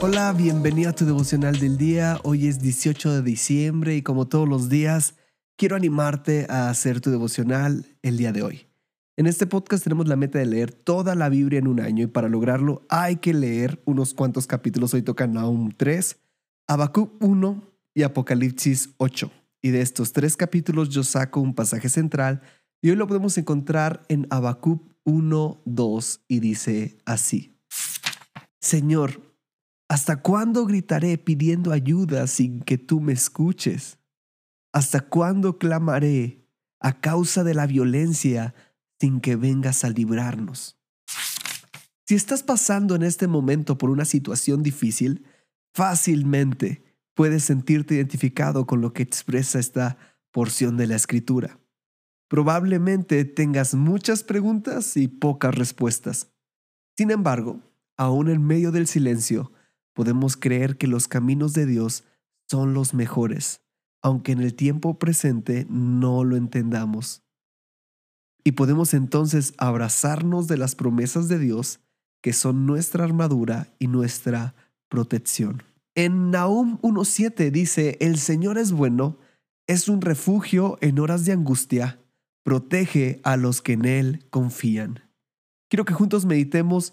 Hola, bienvenido a tu devocional del día. Hoy es 18 de diciembre y como todos los días, quiero animarte a hacer tu devocional el día de hoy. En este podcast tenemos la meta de leer toda la Biblia en un año y para lograrlo hay que leer unos cuantos capítulos. Hoy tocan Nahum 3, Habacuc 1 y Apocalipsis 8. Y de estos tres capítulos yo saco un pasaje central y hoy lo podemos encontrar en Habacuc 1, 2 y dice así. Señor, ¿hasta cuándo gritaré pidiendo ayuda sin que tú me escuches? ¿Hasta cuándo clamaré a causa de la violencia sin que vengas a librarnos? Si estás pasando en este momento por una situación difícil, fácilmente puedes sentirte identificado con lo que expresa esta porción de la escritura. Probablemente tengas muchas preguntas y pocas respuestas. Sin embargo, aún en medio del silencio, podemos creer que los caminos de Dios son los mejores, aunque en el tiempo presente no lo entendamos. Y podemos entonces abrazarnos de las promesas de Dios, que son nuestra armadura y nuestra protección. En Nahum 1.7 dice, el Señor es bueno, es un refugio en horas de angustia, protege a los que en Él confían. Quiero que juntos meditemos,